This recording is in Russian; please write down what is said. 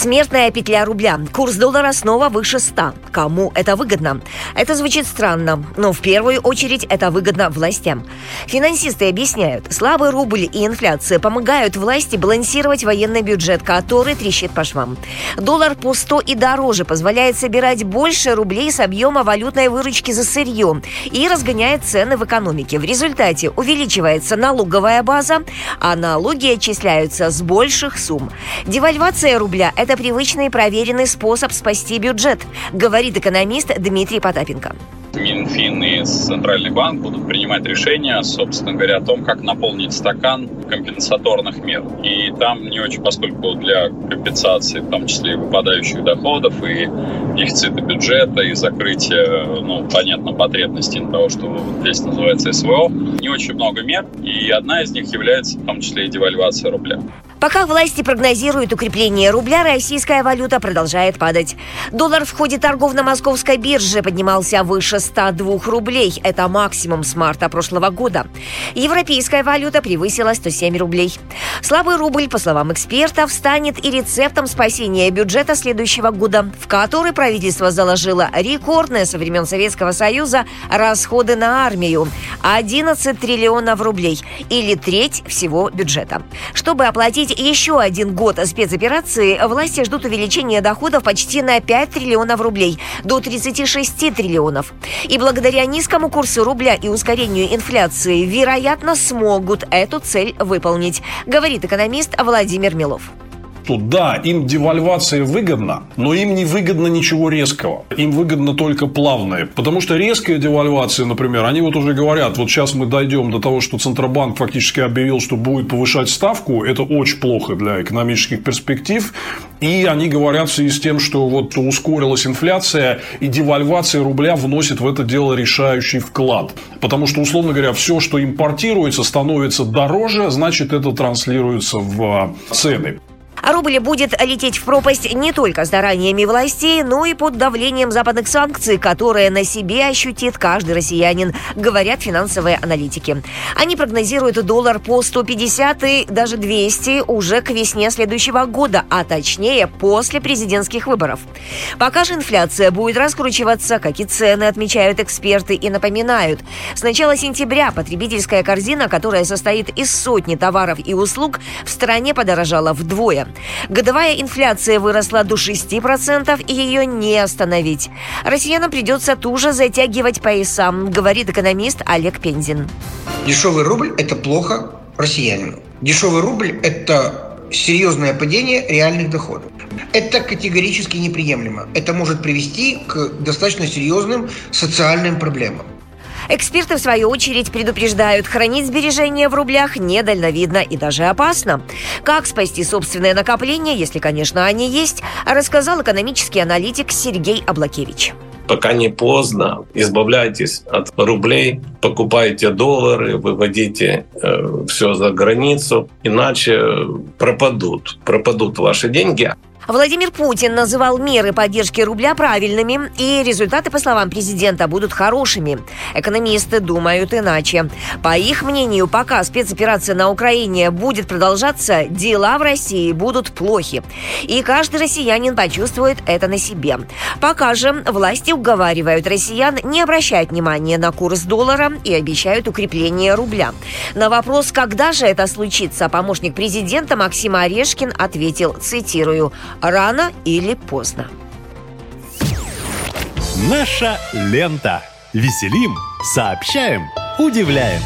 Смертная петля рубля. Курс доллара снова выше 100. Кому это выгодно? Это звучит странно, но в первую очередь это выгодно властям. Финансисты объясняют, слабый рубль и инфляция помогают власти балансировать военный бюджет, который трещит по швам. Доллар по 100 и дороже позволяет собирать больше рублей с объема валютной выручки за сырье и разгоняет цены в экономике. В результате увеличивается налоговая база, а налоги отчисляются с больших сумм. Девальвация рубля – это это привычный и проверенный способ спасти бюджет, говорит экономист Дмитрий Потапенко. Минфин и Центральный банк будут принимать решения, собственно говоря, о том, как наполнить стакан компенсаторных мер. И там не очень, поскольку для компенсации, в том числе и выпадающих доходов, и дефицита бюджета, и закрытия, ну, понятно, потребностей того, что здесь называется СВО, не очень много мер, и одна из них является в том числе и девальвация рубля. Пока власти прогнозируют укрепление рубля, российская валюта продолжает падать. Доллар в ходе торгов на московской бирже поднимался выше 102 рублей. Это максимум с марта прошлого года. Европейская валюта превысила 107 рублей. Слабый рубль, по словам экспертов, станет и рецептом спасения бюджета следующего года, в который правительство заложило рекордные со времен Советского Союза расходы на армию – 11 триллионов рублей или треть всего бюджета. Чтобы оплатить завершить еще один год спецоперации, власти ждут увеличения доходов почти на 5 триллионов рублей, до 36 триллионов. И благодаря низкому курсу рубля и ускорению инфляции, вероятно, смогут эту цель выполнить, говорит экономист Владимир Милов что да, им девальвация выгодна, но им не выгодно ничего резкого. Им выгодно только плавное. Потому что резкая девальвация, например, они вот уже говорят, вот сейчас мы дойдем до того, что Центробанк фактически объявил, что будет повышать ставку. Это очень плохо для экономических перспектив. И они говорят в связи с тем, что вот ускорилась инфляция, и девальвация рубля вносит в это дело решающий вклад. Потому что, условно говоря, все, что импортируется, становится дороже, значит, это транслируется в цены. А рубль будет лететь в пропасть не только стараниями властей, но и под давлением западных санкций, которые на себе ощутит каждый россиянин, говорят финансовые аналитики. Они прогнозируют доллар по 150 и даже 200 уже к весне следующего года, а точнее после президентских выборов. Пока же инфляция будет раскручиваться, как и цены, отмечают эксперты и напоминают. С начала сентября потребительская корзина, которая состоит из сотни товаров и услуг, в стране подорожала вдвое. Годовая инфляция выросла до 6%, и ее не остановить. Россиянам придется туже затягивать пояса, говорит экономист Олег Пензин. Дешевый рубль – это плохо россиянину. Дешевый рубль – это серьезное падение реальных доходов. Это категорически неприемлемо. Это может привести к достаточно серьезным социальным проблемам. Эксперты, в свою очередь, предупреждают, хранить сбережения в рублях недальновидно и даже опасно. Как спасти собственное накопление, если, конечно, они есть, рассказал экономический аналитик Сергей Аблакевич пока не поздно, избавляйтесь от рублей, покупайте доллары, выводите э, все за границу, иначе пропадут, пропадут ваши деньги. Владимир Путин называл меры поддержки рубля правильными, и результаты, по словам президента, будут хорошими. Экономисты думают иначе. По их мнению, пока спецоперация на Украине будет продолжаться, дела в России будут плохи. И каждый россиянин почувствует это на себе. Пока же власти уговаривают россиян не обращать внимания на курс доллара и обещают укрепление рубля. На вопрос, когда же это случится, помощник президента Максим Орешкин ответил, цитирую, рано или поздно. Наша лента. Веселим, сообщаем, удивляем.